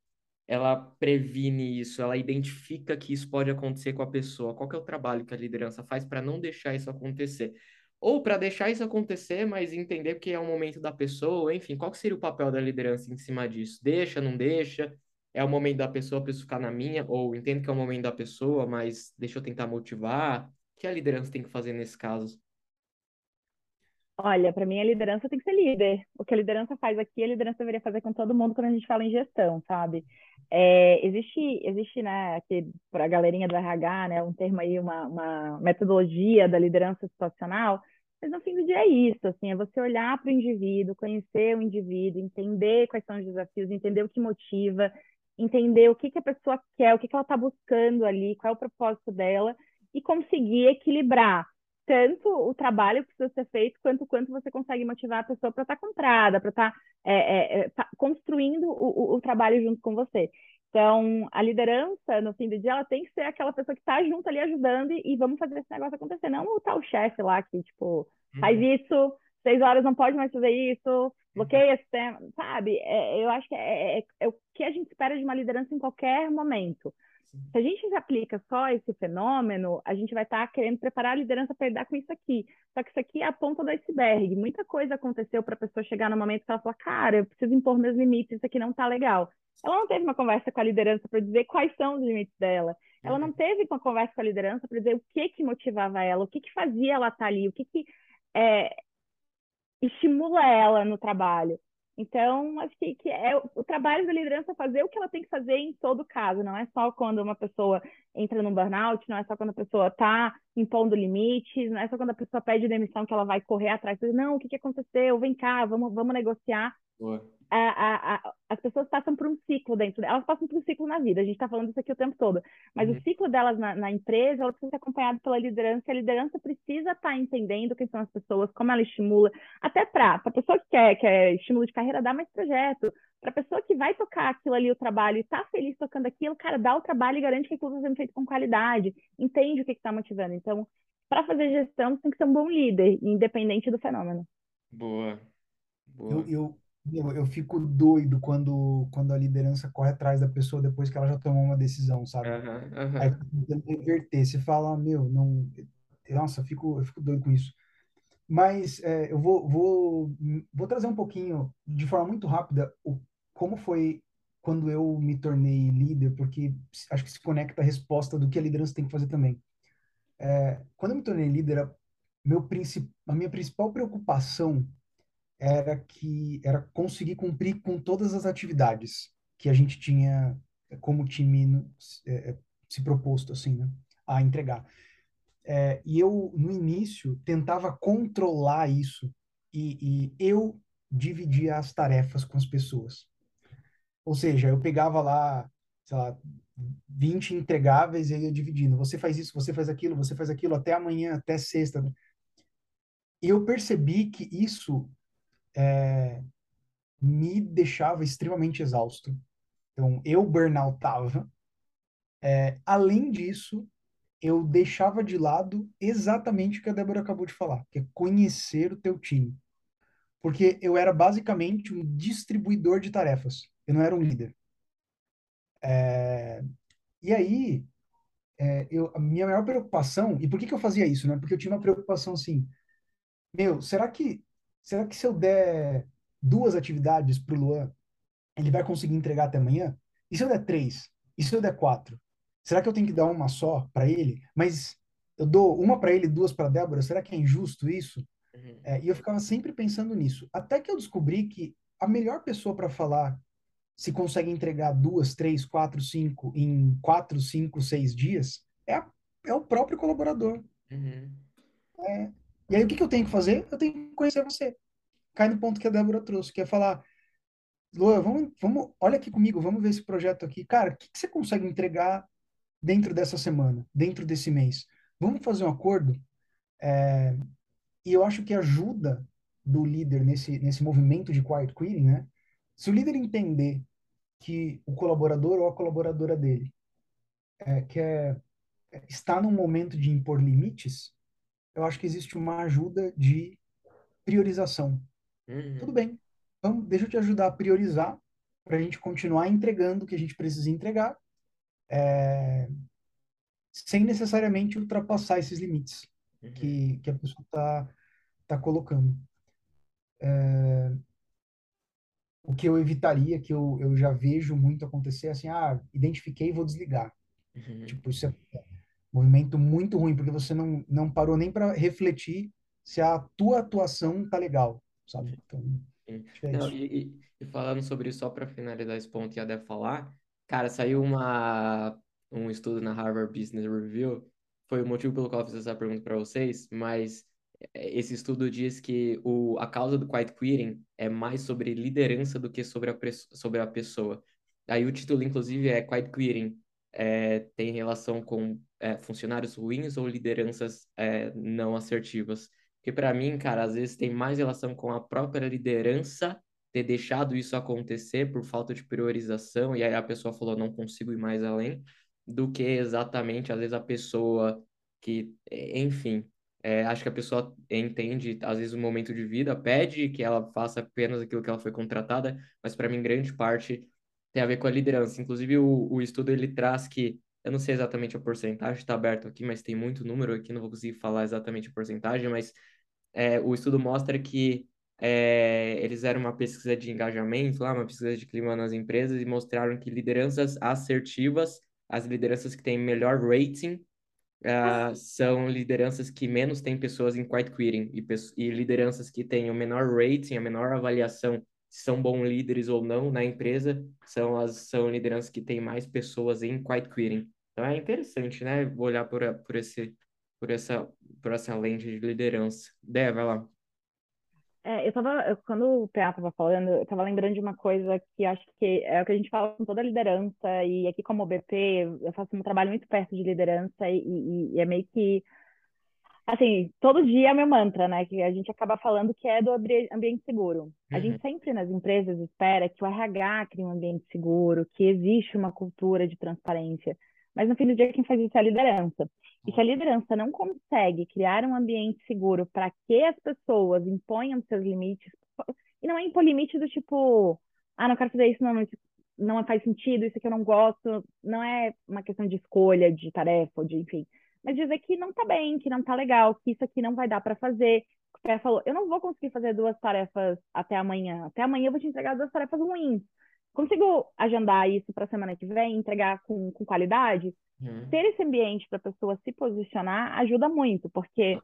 ela previne isso, ela identifica que isso pode acontecer com a pessoa? Qual é o trabalho que a liderança faz para não deixar isso acontecer? Ou para deixar isso acontecer, mas entender que é o momento da pessoa, enfim, qual seria o papel da liderança em cima disso? Deixa, não deixa? É o momento da pessoa para ficar na minha? Ou entendo que é o momento da pessoa, mas deixa eu tentar motivar? O que a liderança tem que fazer nesse caso? Olha, para mim a liderança tem que ser líder. O que a liderança faz aqui, a liderança deveria fazer com todo mundo quando a gente fala em gestão, sabe? É, existe, existe, né, para a galerinha do RH, né, um termo aí, uma, uma metodologia da liderança situacional, mas no fim do dia é isso, assim, é você olhar para o indivíduo, conhecer o indivíduo, entender quais são os desafios, entender o que motiva, entender o que, que a pessoa quer, o que, que ela está buscando ali, qual é o propósito dela, e conseguir equilibrar tanto o trabalho que precisa ser feito, quanto quanto você consegue motivar a pessoa para estar tá comprada, para estar tá, é, é, tá construindo o, o, o, trabalho junto com você. Então, a liderança, no fim do dia, ela tem que ser aquela pessoa que está junto ali ajudando e, e, vamos fazer esse negócio acontecer. Não o tal chefe lá que, tipo, uhum. faz isso, seis horas não pode mais fazer isso, bloqueia esse tema, sabe? É, eu acho que é, é, é o que a gente espera de uma liderança em qualquer momento. Se a gente aplica só esse fenômeno, a gente vai estar tá querendo preparar a liderança para lidar com isso aqui. Só que isso aqui é a ponta do iceberg. Muita coisa aconteceu para a pessoa chegar no momento que ela fala, cara, eu preciso impor meus limites, isso aqui não está legal. Ela não teve uma conversa com a liderança para dizer quais são os limites dela. Ela não uhum. teve uma conversa com a liderança para dizer o que que motivava ela, o que que fazia ela estar tá ali, o que que é, estimula ela no trabalho. Então, acho que, que é o, trabalho da liderança fazer o que ela tem que fazer em todo caso, não é só quando uma pessoa entra num burnout, não é só quando a pessoa está impondo limites, não é só quando a pessoa pede demissão que ela vai correr atrás, não, o que, que aconteceu? Vem cá, vamos, vamos negociar. A, a, a, as pessoas passam por um ciclo dentro, elas passam por um ciclo na vida, a gente está falando isso aqui o tempo todo, mas uhum. o ciclo delas na, na, empresa, ela precisa ser acompanhado pela liderança, e a liderança precisa estar tá entendendo quem são as pessoas, como ela estimula, até para a pessoa que quer, quer estímulo de carreira, dá mais projeto, para a pessoa que vai tocar aquilo ali, o trabalho, e está feliz tocando aquilo, cara, dá o trabalho e garante que aquilo está sendo feito com qualidade, entende o que está motivando. Então, para fazer gestão, você tem que ser um bom líder, independente do fenômeno. Boa. Boa. Eu, eu, eu, eu fico doido quando, quando a liderança corre atrás da pessoa depois que ela já tomou uma decisão, sabe? Uhum, Aí tentando reverter. Você fala, meu, não. Nossa, eu fico, eu fico doido com isso. Mas é, eu vou, vou, vou trazer um pouquinho, de forma muito rápida, o, como foi quando eu me tornei líder, porque acho que se conecta a resposta do que a liderança tem que fazer também. É, quando eu me tornei líder, meu princip, a minha principal preocupação era que era conseguir cumprir com todas as atividades que a gente tinha como time é, se proposto assim, né, a entregar. É, e eu no início tentava controlar isso e, e eu dividia as tarefas com as pessoas. Ou seja, eu pegava lá, sei lá, 20 entregáveis e ia dividindo. Você faz isso, você faz aquilo, você faz aquilo até amanhã, até sexta. E eu percebi que isso é, me deixava extremamente exausto. Então, eu burnoutava. É, além disso, eu deixava de lado exatamente o que a Débora acabou de falar, que é conhecer o teu time. Porque eu era basicamente um distribuidor de tarefas, eu não era um líder. É, e aí, é, eu, a minha maior preocupação, e por que, que eu fazia isso? Né? Porque eu tinha uma preocupação assim, meu, será que será que se eu der duas atividades para o Luan, ele vai conseguir entregar até amanhã? E se eu der três? E se eu der quatro? Será que eu tenho que dar uma só para ele? Mas eu dou uma para ele e duas para Débora? Será que é injusto isso? Uhum. É, e eu ficava sempre pensando nisso. Até que eu descobri que a melhor pessoa para falar se consegue entregar duas, três, quatro, cinco em quatro, cinco, seis dias é, a, é o próprio colaborador. Uhum. É, e aí o que, que eu tenho que fazer? Eu tenho que conhecer você. Cai no ponto que a Débora trouxe, que é falar, Lua, vamos, vamos, olha aqui comigo, vamos ver esse projeto aqui. Cara, o que, que você consegue entregar dentro dessa semana, dentro desse mês? Vamos fazer um acordo? É, e eu acho que ajuda do líder nesse, nesse movimento de quiet quitting, né? Se o líder entender que o colaborador ou a colaboradora dele é, quer é, está num momento de impor limites, eu acho que existe uma ajuda de priorização. Uhum. Tudo bem, então deixa eu te ajudar a priorizar para a gente continuar entregando o que a gente precisa entregar, é, sem necessariamente ultrapassar esses limites uhum. que, que a pessoa está tá colocando. É, o que eu evitaria, que eu, eu já vejo muito acontecer, é assim, ah, identifiquei e vou desligar. Uhum. Tipo, isso é movimento muito ruim, porque você não, não parou nem para refletir se a tua atuação tá legal, sabe? Então, que é Não, e, e- falando sobre isso, só para finalizar esse ponto que a Deb falar, cara, saiu uma, um estudo na Harvard Business Review, foi o motivo pelo qual eu fiz essa pergunta para vocês, mas é, esse estudo diz que o, a causa do quiet quitting é mais sobre liderança do que sobre a, sobre a pessoa. Aí o título, inclusive, é Quiet Quitting, é, tem relação com é, funcionários ruins ou lideranças é, não assertivas. Porque para mim, cara, às vezes tem mais relação com a própria liderança ter deixado isso acontecer por falta de priorização, e aí a pessoa falou, não consigo ir mais além, do que exatamente, às vezes, a pessoa que, enfim, é, acho que a pessoa entende, às vezes, o momento de vida, pede que ela faça apenas aquilo que ela foi contratada, mas para mim, grande parte tem a ver com a liderança. Inclusive, o, o estudo ele traz que, eu não sei exatamente a porcentagem, está aberto aqui, mas tem muito número aqui, não vou conseguir falar exatamente a porcentagem, mas é, o estudo mostra que é, eles fizeram uma pesquisa de engajamento, lá, uma pesquisa de clima nas empresas, e mostraram que lideranças assertivas, as lideranças que têm melhor rating, ah, são lideranças que menos têm pessoas em quiet quitting, e, e lideranças que têm o menor rating, a menor avaliação se são bons líderes ou não na empresa, são as são lideranças que têm mais pessoas em quiet quitting. Então é interessante, né, olhar por, por esse por essa por essa lente de liderança. Dé, vai lá. É, eu tava, quando o PA tava falando, eu tava lembrando de uma coisa que acho que é o que a gente fala com toda a liderança, e aqui como BP, eu faço um trabalho muito perto de liderança, e, e- e é meio que, assim, todo dia é meu mantra, né, que a gente acaba falando que é do ambi- ambiente seguro. A Uhum. gente sempre nas empresas espera que o RH crie um ambiente seguro, que existe uma cultura de transparência, mas no fim do dia quem faz isso é a liderança. E se a liderança não consegue criar um ambiente seguro para que as pessoas imponham seus limites, e não é impor limite do tipo, ah, não quero fazer isso, não, isso não faz sentido, isso aqui eu não gosto, não é uma questão de escolha, de tarefa, de enfim, mas dizer que não tá bem, que não tá legal, que isso aqui não vai dar para fazer. O Pé falou, eu não vou conseguir fazer duas tarefas até amanhã, até amanhã eu vou te entregar duas tarefas ruins. Consigo agendar isso para semana que vem, entregar com, com qualidade? Uhum. ter esse ambiente para a pessoa se posicionar ajuda muito, porque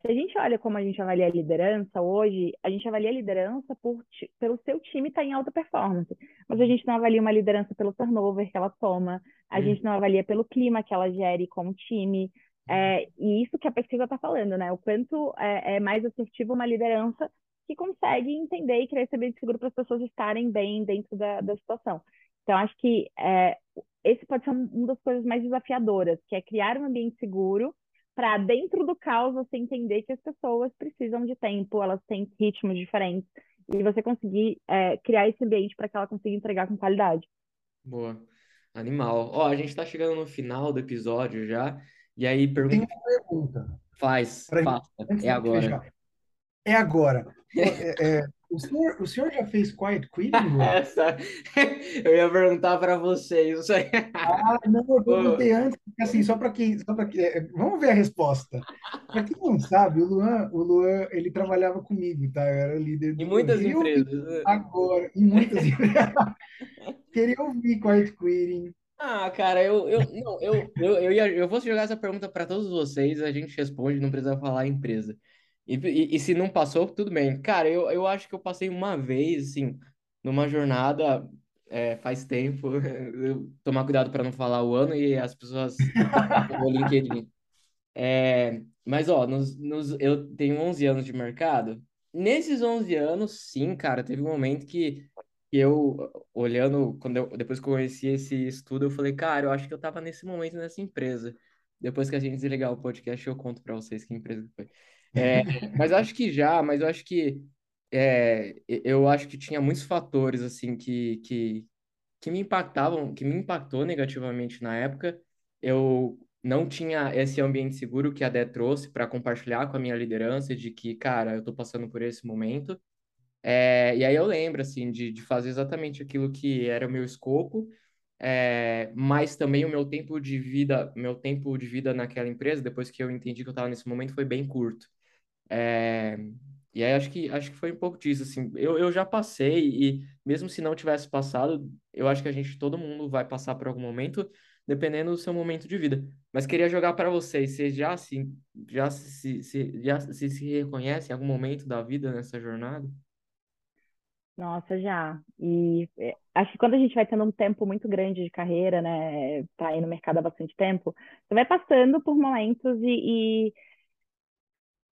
se a gente olha como a gente avalia a liderança hoje, a gente avalia a liderança por, pelo seu time estar tá em alta performance, mas a gente não avalia uma liderança pelo turnover que ela toma, a gente não avalia pelo clima que ela gere como time, é, e isso que a pesquisa está falando, né? O quanto é, é mais assertivo uma liderança que consegue entender e criar esse ambiente seguro para as pessoas estarem bem dentro da, da situação. Então, acho que é, esse pode ser uma das coisas mais desafiadoras, que é criar um ambiente seguro para dentro do caos você entender que as pessoas precisam de tempo, elas têm ritmos diferentes e você conseguir é, criar esse ambiente para que ela consiga entregar com qualidade. Boa, animal. Ó, a gente está chegando no final do episódio já, e aí pergunta. Tem uma pergunta. Faz, Pra faça. Antes É de agora. fechar. É agora. É, é, o senhor, o senhor já fez quiet quitting? (laughs) Essa eu ia perguntar para vocês. Ah, não, eu perguntei antes, porque, assim, só para quem, só para é, vamos ver a resposta. Para quem não sabe, o Luan, o Luan, ele trabalhava comigo, tá? Eu era líder do Em muitas empresas. né? Agora, em muitas (laughs) empresas. Queria ouvir quiet quitting. Ah, cara, eu, eu, não, eu, eu, eu, ia, eu vou jogar essa pergunta para todos vocês, a gente responde, não precisa falar a empresa. E, e, e se não passou, tudo bem. Cara, eu, eu acho que eu passei uma vez, assim, numa jornada, é, faz tempo, (laughs) tomar cuidado para não falar o ano e as pessoas no LinkedIn. É, mas, ó, nos, nos, eu tenho 11 anos de mercado. Nesses 11 anos, sim, cara, teve um momento que que eu, olhando, quando eu, depois que eu conheci esse estudo, eu falei, cara, eu acho que eu tava nesse momento nessa empresa. Depois que a gente desligar o podcast, eu conto para vocês que empresa foi. É, (laughs) mas acho que já, mas eu acho que é, eu acho que tinha muitos fatores assim que, que, que me impactavam, que me impactou negativamente na época. Eu não tinha esse ambiente seguro que a Dé trouxe para compartilhar com a minha liderança de que, cara, eu tô passando por esse momento. É, e aí eu lembro, assim, de, de fazer exatamente aquilo que era o meu escopo, é, mas também o meu tempo de vida, meu tempo de vida naquela empresa, depois que eu entendi que eu estava nesse momento, foi bem curto. É, e aí acho que, acho que foi um pouco disso, assim, eu, eu já passei e mesmo se não tivesse passado, eu acho que a gente, todo mundo vai passar por algum momento, dependendo do seu momento de vida. Mas queria jogar para vocês, vocês já se, já se, se, já se, se reconhecem em algum momento da vida nessa jornada? Nossa, já. E é, acho que quando a gente vai tendo um tempo muito grande de carreira, né, tá aí no mercado há bastante tempo, você vai passando por momentos e, e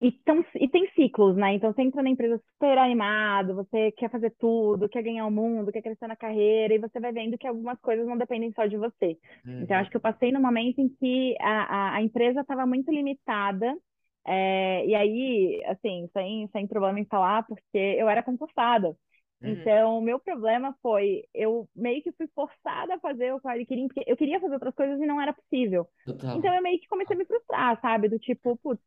e, tão, e tem ciclos, né? Então você entra na empresa super animado, você quer fazer tudo, quer ganhar o mundo, quer crescer na carreira, e você vai vendo que algumas coisas não dependem só de você. Uhum. Então acho que eu passei no momento em que a, a, a empresa estava muito limitada, é, e aí, assim, sem, sem problema em falar, porque eu era concursada. Uhum. Então, o meu problema foi, eu meio que fui forçada a fazer o que eu queria, porque eu queria fazer outras coisas e não era possível. Total. Então, eu meio que comecei a me frustrar, sabe? Do tipo, putz,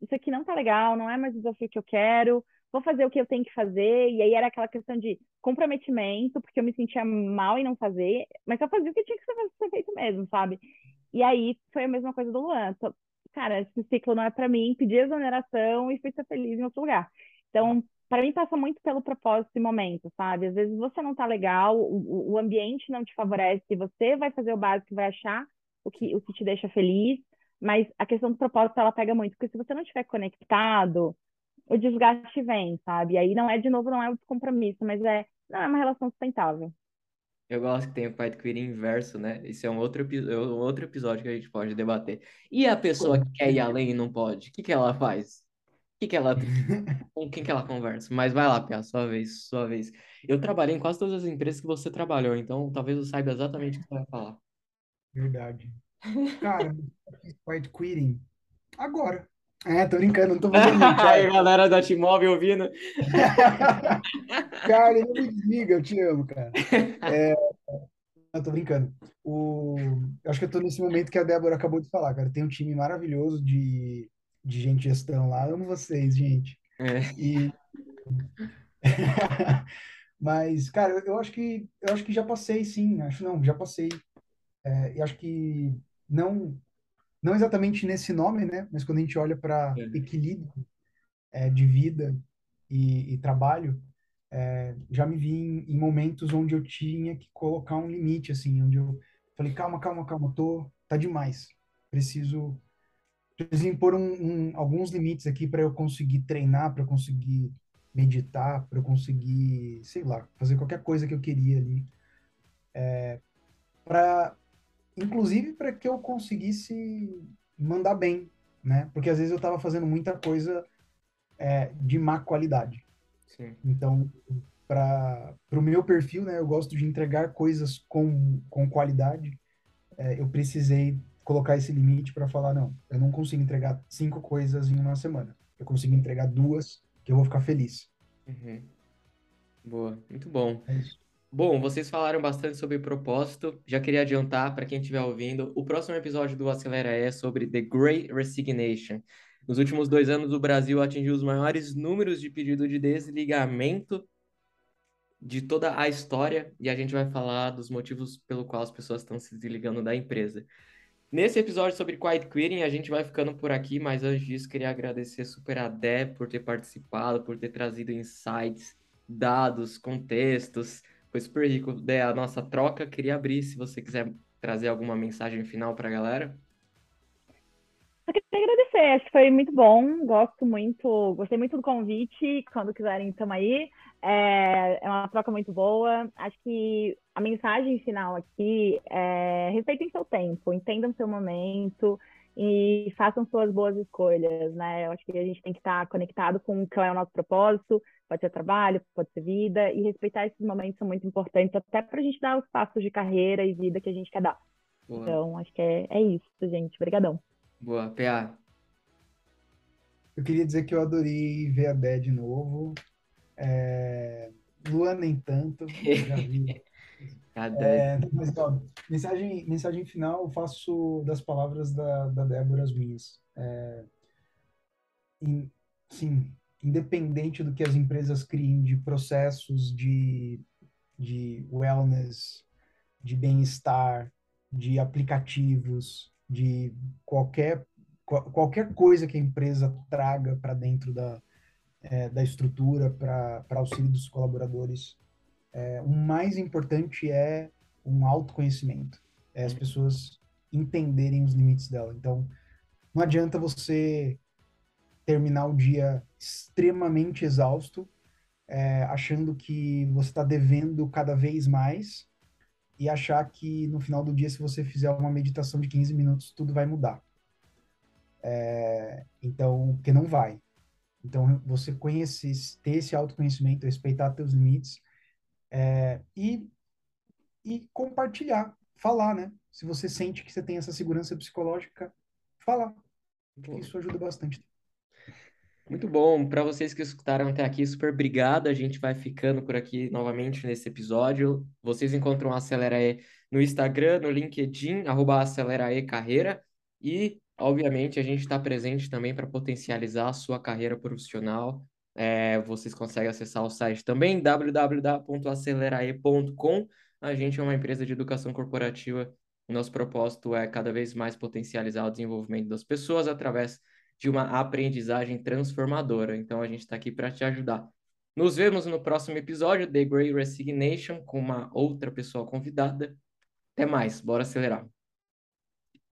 isso aqui não tá legal, não é mais o desafio que eu quero, vou fazer o que eu tenho que fazer. E aí era aquela questão de comprometimento, porque eu me sentia mal em não fazer, mas só fazia o que tinha que ser feito mesmo, sabe? E aí foi a mesma coisa do Luan. Cara, esse ciclo não é para mim, pedi exoneração e fui ser feliz em outro lugar. Então, para mim passa muito pelo propósito e momento, sabe? Às vezes você não tá legal, o, o ambiente não te favorece, você vai fazer o básico, vai achar o que, o que te deixa feliz, mas a questão do propósito, ela pega muito, porque se você não estiver conectado, o desgaste vem, sabe? E aí não é, de novo, não é o descompromisso, mas é, não é uma relação sustentável. Eu gosto que tem o quiet quitting inverso, né? Esse é um outro, é um outro episódio que a gente pode debater. E a pessoa que quer ir além e não pode? O que, que ela faz? O que, que ela (laughs) com quem que ela conversa? Mas vai lá, Pia, sua vez, sua vez. Eu trabalhei em quase todas as empresas que você trabalhou, então talvez eu saiba exatamente o que você vai falar. Verdade. Cara, (laughs) quiet quitting. Agora. É, tô brincando, não tô (laughs) fazendo isso. Aí, galera da T-Mobile ouvindo. cara, ele me desliga, eu te amo, cara. É, eu tô brincando. O, eu acho que eu tô nesse momento que a Débora acabou de falar, cara. Tem um time maravilhoso de, de gente gestão lá. Amo vocês, gente. É. E... (laughs) Mas, cara, eu, eu acho que eu acho que já passei, sim. Acho não, já passei. É, e acho que não não exatamente nesse nome, né? Mas quando a gente olha para é. equilíbrio é, de vida e, e trabalho, é, já me vi em, em, momentos onde eu tinha que colocar um limite, assim, onde eu falei, calma, calma, calma, tô, tá demais. Preciso, preciso impor um, um, alguns limites aqui para eu conseguir treinar, para eu conseguir meditar, para eu conseguir, sei lá, fazer qualquer coisa que eu queria ali. É, para inclusive para que eu conseguisse mandar bem, né? Porque às vezes eu estava fazendo muita coisa é, de má qualidade. Sim. Então, para o meu perfil, né, eu gosto de entregar coisas com, com qualidade. É, eu precisei colocar esse limite para falar, não, eu não consigo entregar cinco coisas em uma semana. Eu consigo entregar duas, que eu vou ficar feliz. Uhum. Boa, muito bom. É isso. Bom, vocês falaram bastante sobre propósito. Já queria adiantar para quem estiver ouvindo, o próximo episódio do Acelera é sobre The Great Resignation. Nos últimos dois anos, o Brasil atingiu os maiores números de pedido de desligamento de toda a história e a gente vai falar dos motivos pelo qual as pessoas estão se desligando da empresa. Nesse episódio sobre Quiet Quitting, a gente vai ficando por aqui, mas antes disso, queria agradecer super a Deb por ter participado, por ter trazido insights, dados, contextos foi super rico né, a nossa troca. Queria abrir se você quiser trazer alguma mensagem final para a galera. Só queria agradecer, acho que foi muito bom, gosto muito, gostei muito do convite, quando quiserem estamos aí, é, é, uma troca muito boa, acho que a mensagem final aqui é respeitem seu tempo, entendam seu momento e façam suas boas escolhas, né, eu acho que a gente tem que estar conectado com o que é o nosso propósito, pode ser trabalho, pode ser vida, e respeitar esses momentos são muito importantes, até para a gente dar os passos de carreira e vida que a gente quer dar. Boa. Então, acho que é, é isso, gente. Obrigadão. Boa, PA. Eu queria dizer que eu adorei ver a Dé de novo. É... Lua nem tanto, já vi. (laughs) é, mas, ó, mensagem, mensagem final, eu faço das palavras da, da Débora as minhas. É, em, sim, independente do que as empresas criem de processos de, de wellness, de bem-estar, de aplicativos, de qualquer, qualquer coisa que a empresa traga para dentro da, é, da estrutura para auxílio dos colaboradores, é, o mais importante é um autoconhecimento. É as pessoas entenderem os limites dela. Então, não adianta você terminar o dia extremamente exausto, é, achando que você está devendo cada vez mais e achar que no final do dia, se você fizer uma meditação de 15 minutos, tudo vai mudar. É, então, porque não vai. Então, você conhecer, ter esse autoconhecimento, respeitar teus limites é, e, e compartilhar, falar, né? Se você sente que você tem essa segurança psicológica, falar. Isso ajuda bastante. Muito bom. Para vocês que escutaram até aqui, super obrigado. A gente vai ficando por aqui novamente nesse episódio. Vocês encontram a Acelerae no Instagram, no LinkedIn, arroba Acelerae Carreira. E, obviamente, a gente está presente também para potencializar a sua carreira profissional. É, vocês conseguem acessar o site também, www.acelerae.com. A gente é uma empresa de educação corporativa. Nosso propósito é cada vez mais potencializar o desenvolvimento das pessoas através de uma aprendizagem transformadora. Então a gente está aqui para te ajudar. Nos vemos no próximo episódio, The Great Resignation, com uma outra pessoa convidada. Até mais, bora acelerar.